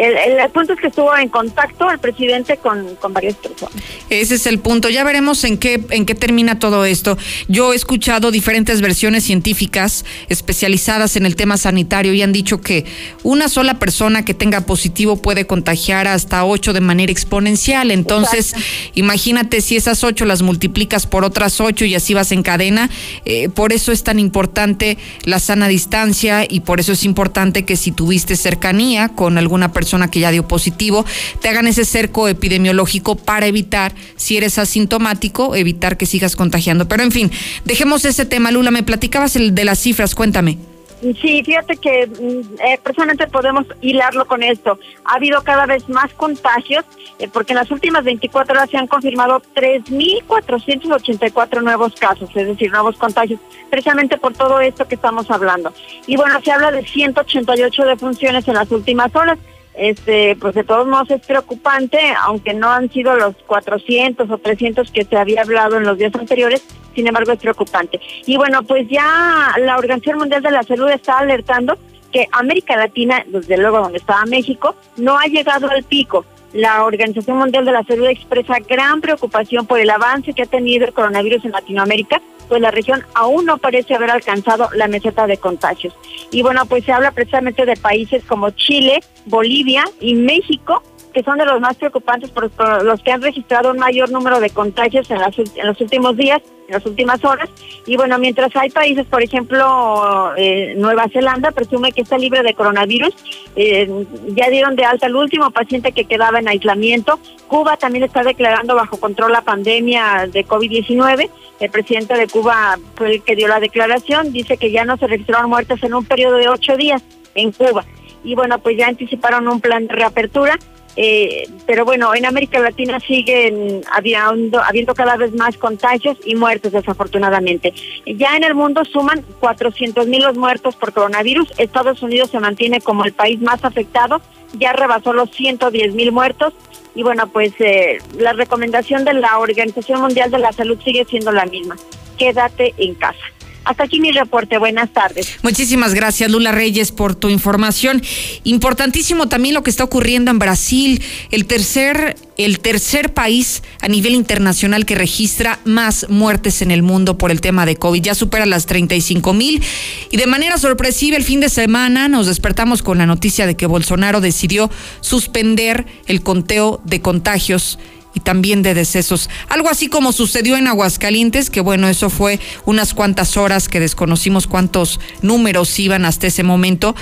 el, el punto es que estuvo en contacto el presidente con, con varias personas. Ese es el punto. Ya veremos en qué, en qué termina todo esto. Yo he escuchado diferentes versiones científicas especializadas en el tema sanitario y han dicho que una sola persona que tenga positivo puede contagiar hasta ocho de manera exponencial. Entonces, imagínate si esas ocho las multiplicas por otras ocho y así vas en cadena. Eh, por eso es tan importante la sana distancia y por eso es importante que si tuviste cercanía con alguna persona que ya dio positivo, te hagan ese cerco epidemiológico para evitar, si eres asintomático, evitar que sigas contagiando. Pero en fin, dejemos ese tema, Lula. Me platicabas el de las cifras, cuéntame. Sí, fíjate que mm, eh, personalmente podemos hilarlo con esto. Ha habido cada vez más contagios, eh, porque en las últimas 24 horas se han confirmado 3.484 nuevos casos, es decir, nuevos contagios, precisamente por todo esto que estamos hablando. Y bueno, se habla de 188 defunciones en las últimas horas. Este, pues de todos modos es preocupante, aunque no han sido los 400 o 300 que se había hablado en los días anteriores, sin embargo es preocupante. Y bueno, pues ya la Organización Mundial de la Salud está alertando que América Latina, desde luego donde estaba México, no ha llegado al pico. La Organización Mundial de la Salud expresa gran preocupación por el avance que ha tenido el coronavirus en Latinoamérica, pues la región aún no parece haber alcanzado la meseta de contagios. Y bueno, pues se habla precisamente de países como Chile, Bolivia y México, que son de los más preocupantes por, los que han registrado un mayor número de contagios en, las, en los últimos días, en las últimas horas. Y bueno, mientras hay países, por ejemplo, eh, Nueva Zelanda presume que está libre de coronavirus, eh, ya dieron de alta al último paciente que quedaba en aislamiento. Cuba también está declarando bajo control la pandemia de COVID-19. El presidente de Cuba fue el que dio la declaración, dice que ya no se registraron muertes en un periodo de ocho días en Cuba. Y bueno, pues ya anticiparon un plan de reapertura eh, pero bueno, en América Latina siguen habiendo, habiendo cada vez más contagios y muertes, desafortunadamente. Ya en el mundo suman 400 mil los muertos por coronavirus. Estados Unidos se mantiene como el país más afectado, ya rebasó los 110 mil muertos. Y bueno, pues eh, la recomendación de la Organización Mundial de la Salud sigue siendo la misma. Quédate en casa. Hasta aquí mi reporte. Buenas tardes. Muchísimas gracias, Lula Reyes, por tu información. Importantísimo también lo que está ocurriendo en Brasil, el tercer, el tercer país a nivel internacional que registra más muertes en el mundo por el tema de COVID. Ya supera las 35 mil. Y de manera sorpresiva, el fin de semana nos despertamos con la noticia de que Bolsonaro decidió suspender el conteo de contagios y también de decesos. Algo así como sucedió en Aguascalientes, que bueno, eso fue unas cuantas horas que desconocimos cuántos números iban hasta ese momento.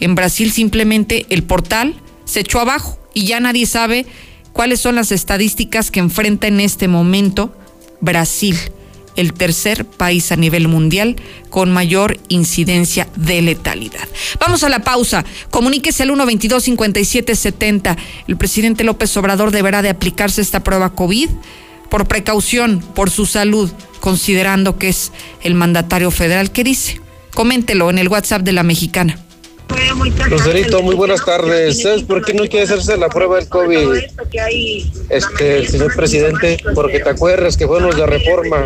En Brasil simplemente el portal se echó abajo y ya nadie sabe cuáles son las estadísticas que enfrenta en este momento Brasil el tercer país a nivel mundial con mayor incidencia de letalidad. Vamos a la pausa. Comuníquese al 122-5770. El presidente López Obrador deberá de aplicarse esta prueba COVID por precaución, por su salud, considerando que es el mandatario federal. ¿Qué dice? Coméntelo en el WhatsApp de la mexicana. Lucerito, muy buenas tardes. ¿Sabes por qué no quiere hacerse la prueba del COVID? Este, el señor presidente, porque te acuerdas que fueron los de reforma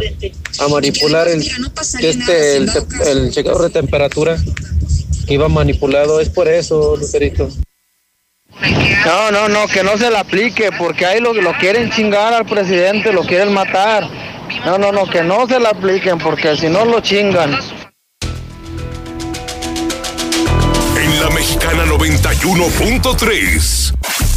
a manipular el, este, el, el checador de temperatura que iba manipulado. Es por eso, Lucerito. No, no, no, que no se le aplique, porque ahí lo, lo quieren chingar al presidente, lo quieren matar. No, no, no, que no se le apliquen, porque si no lo chingan. Mexicana 91.3.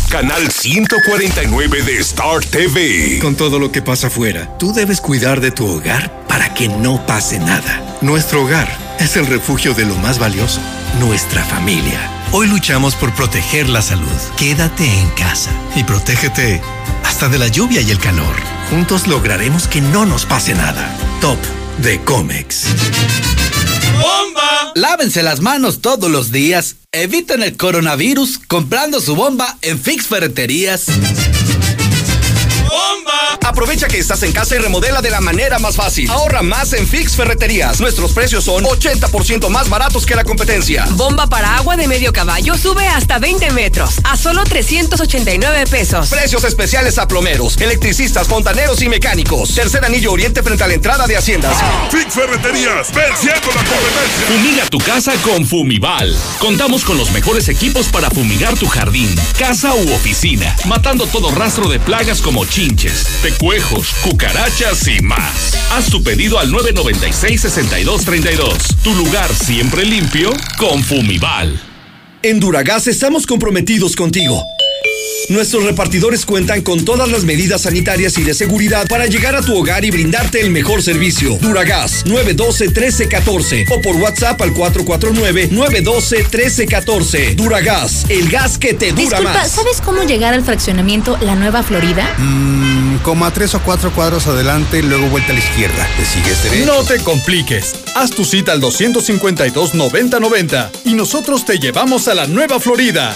Canal 149 de Star TV. Con todo lo que pasa afuera, tú debes cuidar de tu hogar para que no pase nada. Nuestro hogar es el refugio de lo más valioso, nuestra familia. Hoy luchamos por proteger la salud. Quédate en casa y protégete hasta de la lluvia y el calor. Juntos lograremos que no nos pase nada. Top de Comex. ¡Bomba! Lávense las manos todos los días. Eviten el coronavirus comprando su bomba en Fix Ferreterías. Aprovecha que estás en casa y remodela de la manera más fácil. Ahorra más en Fix Ferreterías. Nuestros precios son 80% más baratos que la competencia. Bomba para agua de medio caballo sube hasta 20 metros a solo 389 pesos. Precios especiales a plomeros, electricistas, fontaneros y mecánicos. Tercer anillo oriente frente a la entrada de Haciendas. Fix Ferreterías, venciendo la competencia. Fumiga tu casa con Fumival. Contamos con los mejores equipos para fumigar tu jardín, casa u oficina, matando todo rastro de plagas como chinches, pecuejos, cucarachas y más. Haz tu pedido al 996-6232. Tu lugar siempre limpio con Fumival. En Duragas estamos comprometidos contigo. Nuestros repartidores cuentan con todas las medidas sanitarias y de seguridad para llegar a tu hogar y brindarte el mejor servicio. Duragas 912-1314 o por WhatsApp al 449-912-1314. Duragas, el gas que te dura Disculpa, más. ¿sabes cómo llegar al fraccionamiento La Nueva Florida? Mmm, como a tres o cuatro cuadros adelante, luego vuelta a la izquierda. ¿Te sigues derecho? No te compliques. Haz tu cita al 252-9090 y nosotros te llevamos a la Nueva Florida.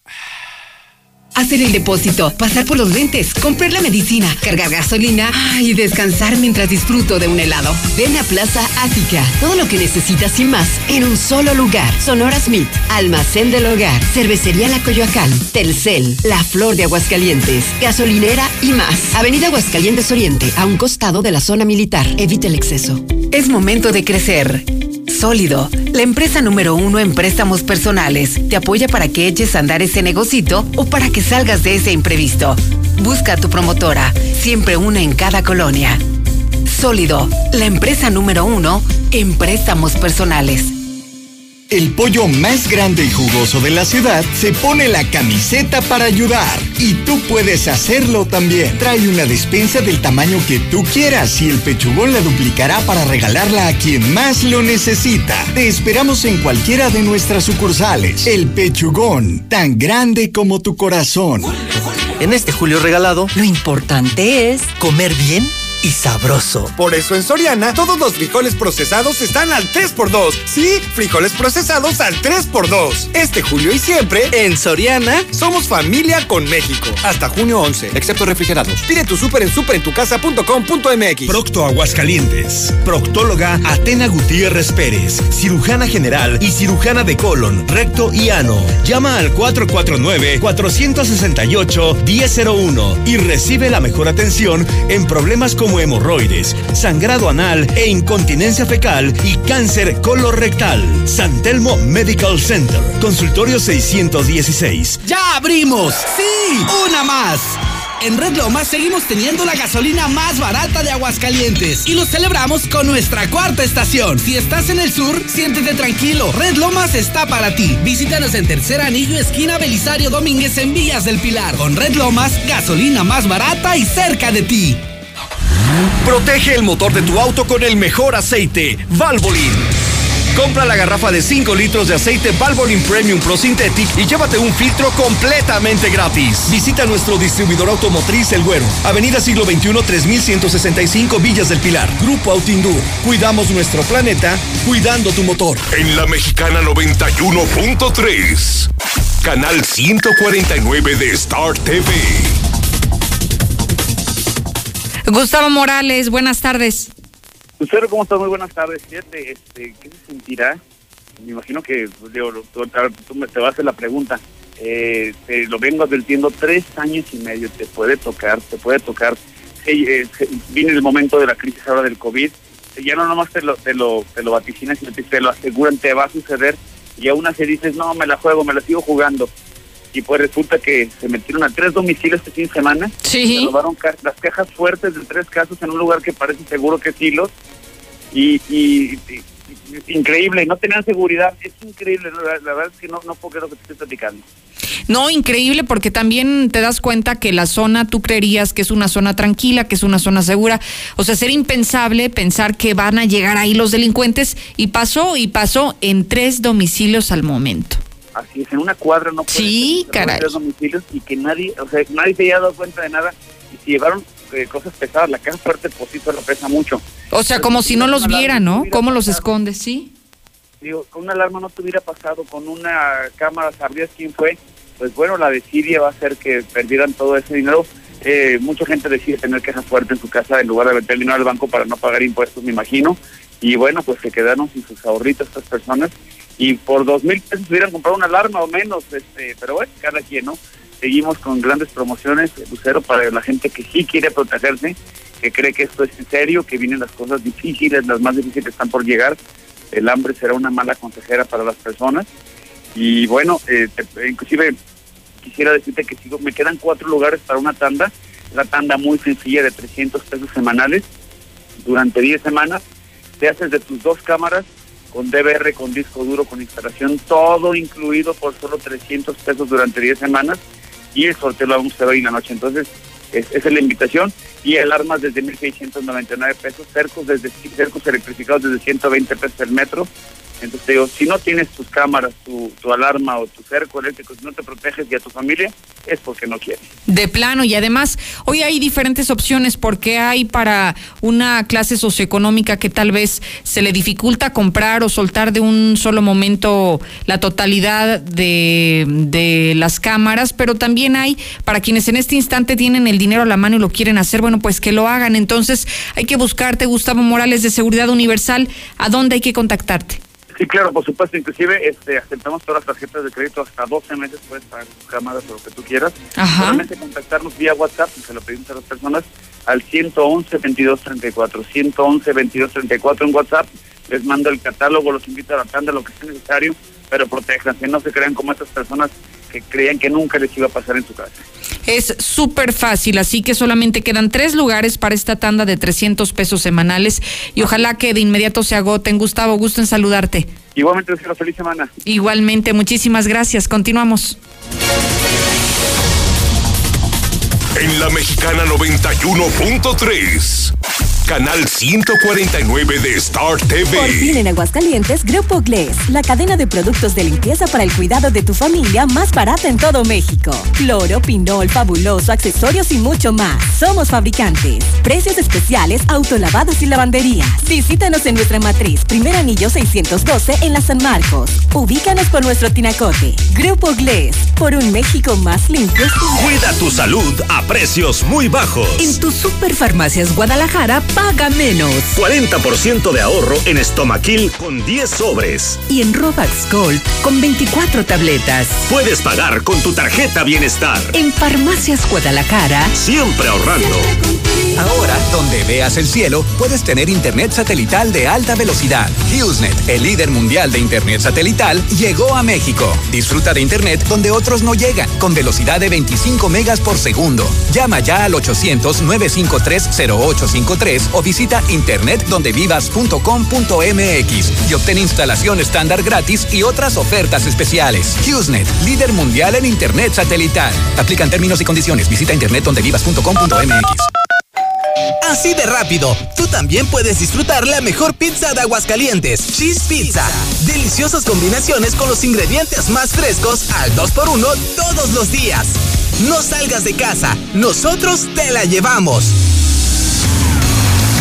Hacer el depósito, pasar por los lentes, comprar la medicina, cargar gasolina y descansar mientras disfruto de un helado. Ven a Plaza Ática. Todo lo que necesitas y más en un solo lugar. Sonora Smith, Almacén del Hogar, Cervecería La Coyoacán, Telcel, La Flor de Aguascalientes, Gasolinera y más. Avenida Aguascalientes Oriente, a un costado de la zona militar. Evita el exceso. Es momento de crecer. Sólido, la empresa número uno en préstamos personales, te apoya para que eches a andar ese negocito o para que salgas de ese imprevisto. Busca a tu promotora, siempre una en cada colonia. Sólido, la empresa número uno en préstamos personales. El pollo más grande y jugoso de la ciudad se pone la camiseta para ayudar. Y tú puedes hacerlo también. Trae una despensa del tamaño que tú quieras y el pechugón la duplicará para regalarla a quien más lo necesita. Te esperamos en cualquiera de nuestras sucursales. El pechugón, tan grande como tu corazón. En este julio regalado, lo importante es comer bien y sabroso. Por eso en Soriana todos los frijoles procesados están al 3x2. Sí, frijoles procesados al 3x2. Este julio y siempre, en Soriana, somos familia con México. Hasta junio 11. Excepto refrigerados. Pide tu súper en superentucasa.com.mx. Procto Aguascalientes. Proctóloga Atena Gutiérrez Pérez. Cirujana general y cirujana de colon, recto y ano. Llama al 449-468-1001 y recibe la mejor atención en problemas hemorroides, sangrado anal e incontinencia fecal y cáncer colorectal. San Telmo Medical Center. Consultorio 616. ¡Ya abrimos! ¡Sí! ¡Una más! En Red Lomas seguimos teniendo la gasolina más barata de Aguascalientes y lo celebramos con nuestra cuarta estación. Si estás en el sur, siéntete tranquilo. Red Lomas está para ti. Visítanos en Tercer Anillo, esquina Belisario Domínguez en Villas del Pilar. Con Red Lomas, gasolina más barata y cerca de ti. Protege el motor de tu auto con el mejor aceite, Valvoline. Compra la garrafa de 5 litros de aceite Valvoline Premium Pro Synthetic y llévate un filtro completamente gratis. Visita nuestro distribuidor automotriz El Güero, Avenida Siglo XXI 3165 Villas del Pilar. Grupo Autindur. Cuidamos nuestro planeta, cuidando tu motor. En la Mexicana 91.3, canal 149 de Star TV. Gustavo Morales, buenas tardes. Lucero, ¿cómo estás? Muy buenas tardes. Este, ¿qué se sentirá? Me imagino que pues, digo, tú, me te vas a hacer la pregunta. Eh, te lo vengo advirtiendo tres años y medio. Te puede tocar, te puede tocar. Eh, viene el momento de la crisis ahora del COVID. Ya no nomás te lo, te lo, te lo vaticinan, sino que te lo aseguran, te va a suceder. Y aún así dices, no, me la juego, me la sigo jugando. Y pues resulta que se metieron a tres domicilios este fin de semana. Sí. Se robaron ca- las cajas fuertes de tres casos en un lugar que parece seguro que es hilos. Y, y, y increíble, no tenían seguridad, es increíble, la, la verdad es que no, no puedo creer lo que te estoy platicando. No, increíble, porque también te das cuenta que la zona, tú creerías que es una zona tranquila, que es una zona segura. O sea, ser impensable pensar que van a llegar ahí los delincuentes y pasó, y pasó en tres domicilios al momento. Así es, en una cuadra no puede Sí, caray. tres domicilios y que nadie, o sea, nadie se haya dado cuenta de nada y se llevaron eh, cosas pesadas, la caja fuerte por sí solo pesa mucho. O sea, como si no los viera, ¿no? ¿Cómo los escondes? Sí. Digo, con una alarma no te hubiera pasado, con una cámara sabrías quién fue, pues bueno, la desidia va a hacer que perdieran todo ese dinero. Eh, mucha gente decide tener caja fuerte en su casa en lugar de meter dinero al banco para no pagar impuestos, me imagino. Y bueno, pues se quedaron sin sus ahorritos estas personas y por dos mil pesos hubieran comprado una alarma o menos, este, pero bueno, cada quien, ¿no? Seguimos con grandes promociones, Lucero, para la gente que sí quiere protegerse, que cree que esto es en serio, que vienen las cosas difíciles, las más difíciles están por llegar. El hambre será una mala consejera para las personas. Y bueno, eh, inclusive quisiera decirte que sigo, me quedan cuatro lugares para una tanda, una tanda muy sencilla de 300 pesos semanales durante 10 semanas. Te haces de tus dos cámaras con DVR, con disco duro, con instalación, todo incluido por solo 300 pesos durante 10 semanas y el sorteo lo vamos a hacer hoy en la noche. Entonces, es- esa es la invitación y alarmas desde 1.699 pesos, cercos, desde, cercos electrificados desde 120 pesos el metro. Entonces, digo, si no tienes tus cámaras, tu, tu alarma o tu cerco eléctrico, si no te proteges y a tu familia, es porque no quieres. De plano, y además, hoy hay diferentes opciones porque hay para una clase socioeconómica que tal vez se le dificulta comprar o soltar de un solo momento la totalidad de, de las cámaras, pero también hay para quienes en este instante tienen el dinero a la mano y lo quieren hacer, bueno, pues que lo hagan. Entonces, hay que buscarte, Gustavo Morales de Seguridad Universal, ¿a dónde hay que contactarte? Sí, claro, por supuesto, inclusive este, aceptamos todas las tarjetas de crédito hasta 12 meses, puedes pagar tus cámaras o lo que tú quieras. Ajá. Solamente contactarnos vía WhatsApp, se lo pedimos a las personas, al 111-2234, 111-2234 en WhatsApp, les mando el catálogo, los invito a la tanda, lo que sea necesario, pero protéjanse, no se crean como estas personas que creían que nunca les iba a pasar en su casa. Es súper fácil, así que solamente quedan tres lugares para esta tanda de 300 pesos semanales y ojalá que de inmediato se agoten. Gustavo, gusto en saludarte. Igualmente, deseo feliz semana. Igualmente, muchísimas gracias. Continuamos. En la Mexicana 91.3. Canal 149 de Star Por fin TV. en Aguascalientes, Grupo Gles, la cadena de productos de limpieza para el cuidado de tu familia más barata en todo México. Cloro, pinol, fabuloso, accesorios y mucho más. Somos fabricantes. Precios especiales, autolavados y lavanderías. Visítanos en nuestra matriz, primer anillo 612 en la San Marcos. Ubícanos por nuestro tinacote. Grupo Gles, por un México más limpio. Cuida tu salud a precios muy bajos. En tus superfarmacias Guadalajara paga menos. 40% de ahorro en Estomaquil con 10 sobres. Y en Robax Gold con 24 tabletas. Puedes pagar con tu tarjeta Bienestar. En Farmacias Guadalajara. Siempre ahorrando. Ahora, donde veas el cielo, puedes tener internet satelital de alta velocidad. HughesNet, el líder mundial de internet satelital, llegó a México. Disfruta de internet donde otros no llegan, con velocidad de 25 megas por segundo. Llama ya al 800-953-0853 o visita internetdondevivas.com.mx y obtén instalación estándar gratis y otras ofertas especiales. HughesNet, líder mundial en internet satelital. Aplican términos y condiciones. Visita internetdondevivas.com.mx. Así de rápido, tú también puedes disfrutar la mejor pizza de Aguascalientes, Cheese Pizza. Deliciosas combinaciones con los ingredientes más frescos al 2x1 todos los días. No salgas de casa, nosotros te la llevamos.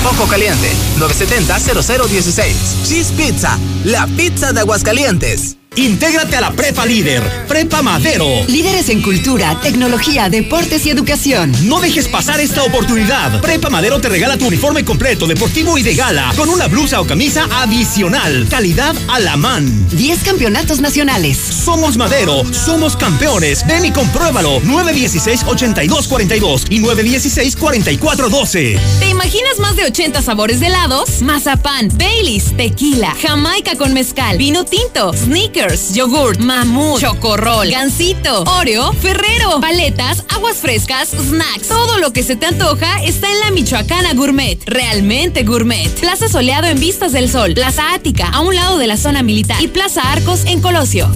Ojo caliente, 970-0016. Cheese Pizza, la pizza de Aguascalientes. Intégrate a la Prepa Líder, Prepa Madero. Líderes en cultura, tecnología, deportes y educación. No dejes pasar esta oportunidad. Prepa Madero te regala tu uniforme completo, deportivo y de gala, con una blusa o camisa adicional. Calidad a la man. 10 campeonatos nacionales. Somos Madero, somos campeones. Ven y compruébalo. 916-8242 y 916-4412. ¿Te imaginas más de 80 sabores de helados? Mazapán, Baileys, tequila, Jamaica con mezcal, vino tinto, sneakers, Yogurt, mamut, chocorrol, gansito, Oreo, Ferrero, paletas, aguas frescas, snacks. Todo lo que se te antoja está en la Michoacana Gourmet. Realmente gourmet. Plaza Soleado en Vistas del Sol. Plaza Ática, a un lado de la zona militar. Y Plaza Arcos en Colosio.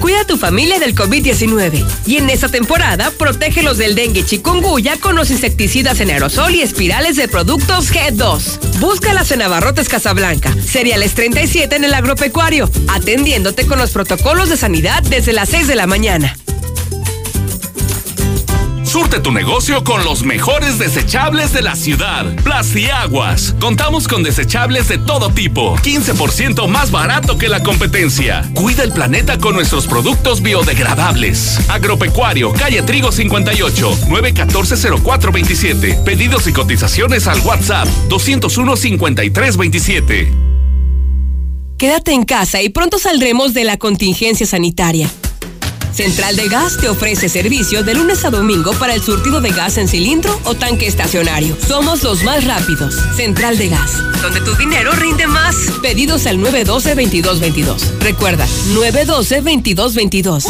Cuida a tu familia del COVID-19 y en esta temporada protégelos del dengue chikungunya con los insecticidas en aerosol y espirales de productos G2. Búscalas en Abarrotes Casablanca, Cereales 37 en el agropecuario, atendiéndote con los protocolos de sanidad desde las 6 de la mañana. Surte tu negocio con los mejores desechables de la ciudad. Plastiaguas. Contamos con desechables de todo tipo. 15% más barato que la competencia. Cuida el planeta con nuestros productos biodegradables. Agropecuario, calle Trigo 58, 914-0427. Pedidos y cotizaciones al WhatsApp 201-5327. Quédate en casa y pronto saldremos de la contingencia sanitaria. Central de Gas te ofrece servicio de lunes a domingo para el surtido de gas en cilindro o tanque estacionario. Somos los más rápidos. Central de Gas, donde tu dinero rinde más. Pedidos al 912-2222. Recuerda, 912-2222.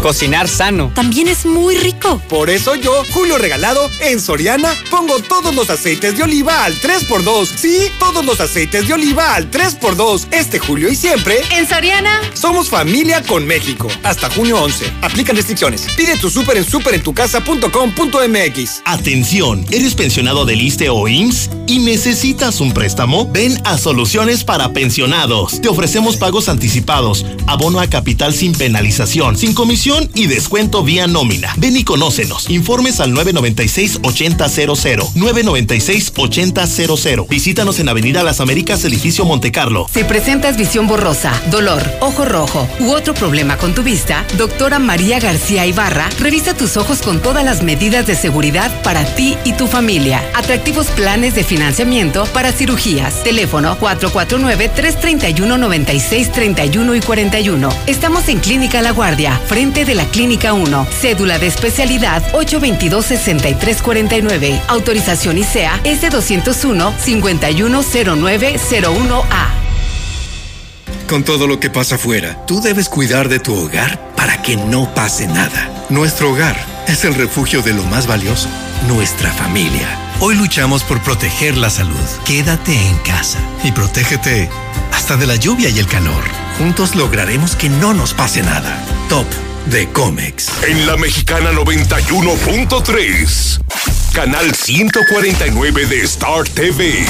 Cocinar sano. También es muy rico. Por eso yo, Julio Regalado, en Soriana, pongo todos los aceites de oliva al 3x2. Sí, todos los aceites de oliva al 3x2. Este julio y siempre. En Soriana. Somos familia con México. Hasta junio 11. Aplican restricciones. Pide tu súper en superentucasa.com.mx. Atención, ¿eres pensionado del ISTE o IMSS y necesitas un préstamo? Ven a Soluciones para Pensionados. Te ofrecemos pagos anticipados, abono a capital sin penalización, sin comisión y descuento vía nómina. Ven y conócenos. Informes al 996-8000. 996-8000. Visítanos en Avenida Las Américas, edificio Montecarlo. Si presentas visión borrosa, dolor, ojo rojo u otro problema con tu vista, doctora María García Ibarra revisa tus ojos con todas las medidas de seguridad para ti y tu familia. Atractivos planes de financiamiento para cirugías. Teléfono 449-331-9631 y 41. Estamos en Clínica La Guardia, frente de la Clínica 1. Cédula de especialidad 822-6349. Autorización ICEA S201-510901A. Con todo lo que pasa afuera, tú debes cuidar de tu hogar para que no pase nada. Nuestro hogar es el refugio de lo más valioso, nuestra familia. Hoy luchamos por proteger la salud. Quédate en casa y protégete hasta de la lluvia y el calor. Juntos lograremos que no nos pase nada. Top de Comex. En la Mexicana 91.3. Canal 149 de Star TV.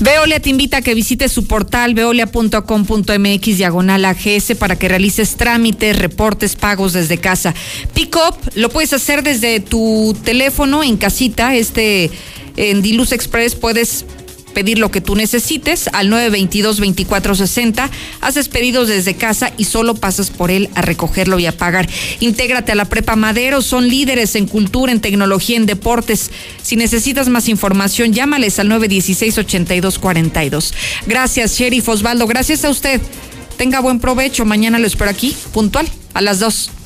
Veolia te invita a que visites su portal veolia.com.mx diagonal AGS para que realices trámites, reportes, pagos desde casa. Pick up lo puedes hacer desde tu teléfono en casita. Este en Diluz Express puedes pedir lo que tú necesites al 922-2460. Haces pedidos desde casa y solo pasas por él a recogerlo y a pagar. Intégrate a la Prepa Madero. Son líderes en cultura, en tecnología, en deportes. Si necesitas más información, llámales al 916-8242. Gracias, Sheriff Osvaldo. Gracias a usted. Tenga buen provecho. Mañana lo espero aquí, puntual, a las 2.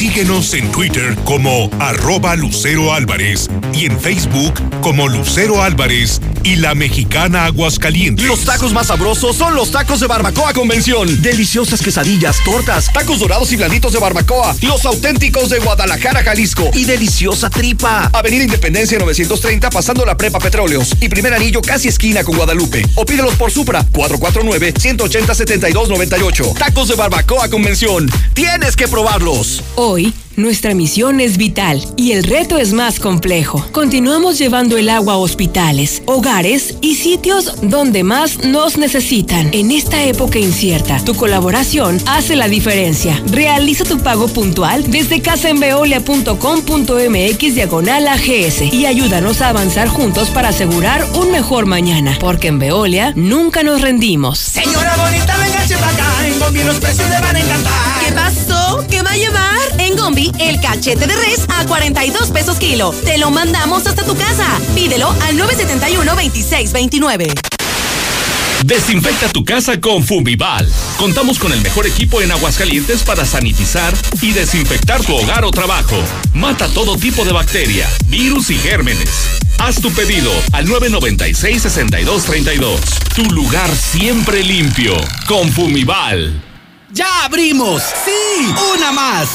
Síguenos en Twitter como arroba Lucero Álvarez y en Facebook como Lucero Álvarez y la mexicana Aguascalientes. Los tacos más sabrosos son los tacos de barbacoa convención. Deliciosas quesadillas, tortas, tacos dorados y blanditos de barbacoa. Los auténticos de Guadalajara, Jalisco. Y deliciosa tripa. Avenida Independencia 930 pasando la prepa Petróleos. Y primer anillo casi esquina con Guadalupe. O pídelos por Supra 449-180-7298. Tacos de barbacoa convención. Tienes que probarlos. Hoy, nuestra misión es vital y el reto es más complejo. Continuamos llevando el agua a hospitales, hogares y sitios donde más nos necesitan. En esta época incierta, tu colaboración hace la diferencia. Realiza tu pago puntual desde casaenveolia.com.mx diagonal AGS y ayúdanos a avanzar juntos para asegurar un mejor mañana. Porque en Veolia nunca nos rendimos. Señora bonita, venga En Gombi los precios le van a encantar. ¿Qué pasó? ¿Qué va a llevar? En Gombi, el cachete de res a 42 pesos kilo. Te lo mandamos hasta tu casa. Pídelo al 971-2629. Desinfecta tu casa con Fumival. Contamos con el mejor equipo en Aguascalientes para sanitizar y desinfectar tu hogar o trabajo. Mata todo tipo de bacteria, virus y gérmenes. Haz tu pedido al 996-6232. Tu lugar siempre limpio. Con Fumival. ¡Ya abrimos! ¡Sí! ¡Una más!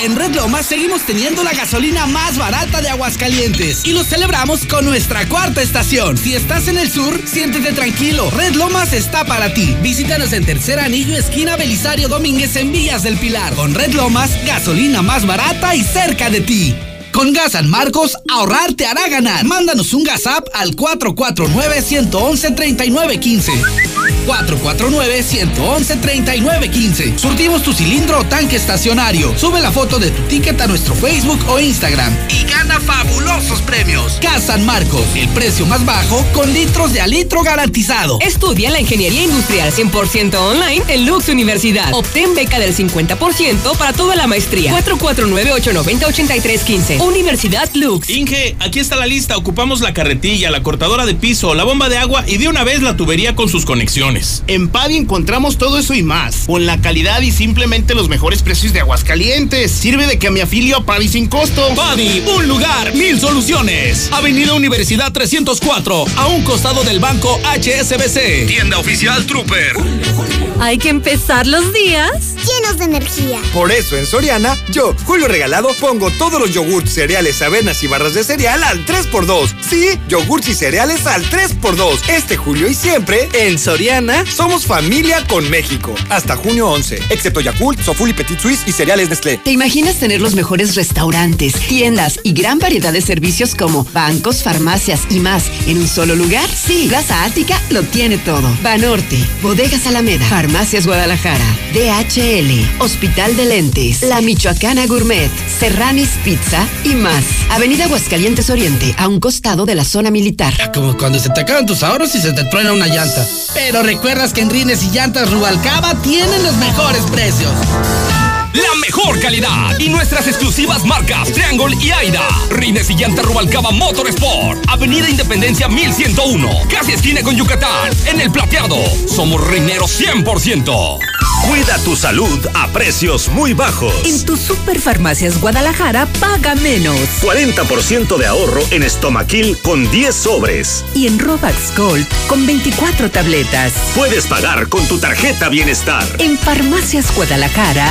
En Red Lomas seguimos teniendo la gasolina más barata de Aguascalientes y lo celebramos con nuestra cuarta estación. Si estás en el sur, siéntete tranquilo. Red Lomas está para ti. Visítanos en Tercer Anillo, esquina Belisario Domínguez en Villas del Pilar. Con Red Lomas, gasolina más barata y cerca de ti. Con Gas San Marcos, ahorrar te hará ganar. Mándanos un gas al 449-111-3915. 449-111-3915. Surtimos tu cilindro o tanque estacionario. Sube la foto de tu ticket a nuestro Facebook o Instagram y gana fabulosos premios. Gas San Marcos, el precio más bajo con litros de a litro garantizado. Estudia la ingeniería industrial 100% online en Lux Universidad. Obtén beca del 50% para toda la maestría. 449-890-8315. Universidad Lux. Inge, aquí está la lista. Ocupamos la carretilla, la cortadora de piso, la bomba de agua y de una vez la tubería con sus conexiones. En Padi encontramos todo eso y más, con la calidad y simplemente los mejores precios de Aguascalientes. Sirve de que me afilio a Padi sin costo. Padi, un lugar, mil soluciones. Avenida Universidad 304, a un costado del banco HSBC. Tienda oficial Trooper. Hay que empezar los días llenos de energía. Por eso en Soriana, yo, Julio Regalado, pongo todos los yogurts, cereales, avenas y barras de cereal al 3x2. Sí, yogurts y cereales al 3x2. Este julio y siempre, en Soriana, somos familia con México. Hasta junio 11. Excepto Yakult, Sofuli Petit Suisse y cereales Nestlé. ¿Te imaginas tener los mejores restaurantes, tiendas y gran variedad de servicios como bancos, farmacias y más en un solo lugar? Sí, Plaza Ática lo tiene todo. Banorte, Bodegas Alameda, Farmacias Guadalajara, DHL, Hospital de Lentes, La Michoacana Gourmet, Serranis Pizza y más. Avenida Aguascalientes Oriente, a un costado de la zona militar. Como cuando se te acaban tus ahorros y se te truena una llanta. Pero recuerdas que en Rines y Llantas Rubalcaba tienen los mejores precios. La mejor calidad y nuestras exclusivas marcas Triangle y Aida. Rines y Llanta Rubalcaba Motorsport. Avenida Independencia 1101. Casi esquina con Yucatán. En el plateado. Somos rineros 100%. Cuida tu salud a precios muy bajos. En tus superfarmacias Guadalajara paga menos. 40% de ahorro en Estomaquil con 10 sobres. Y en Robax Gold con 24 tabletas. Puedes pagar con tu tarjeta Bienestar. En Farmacias Guadalajara.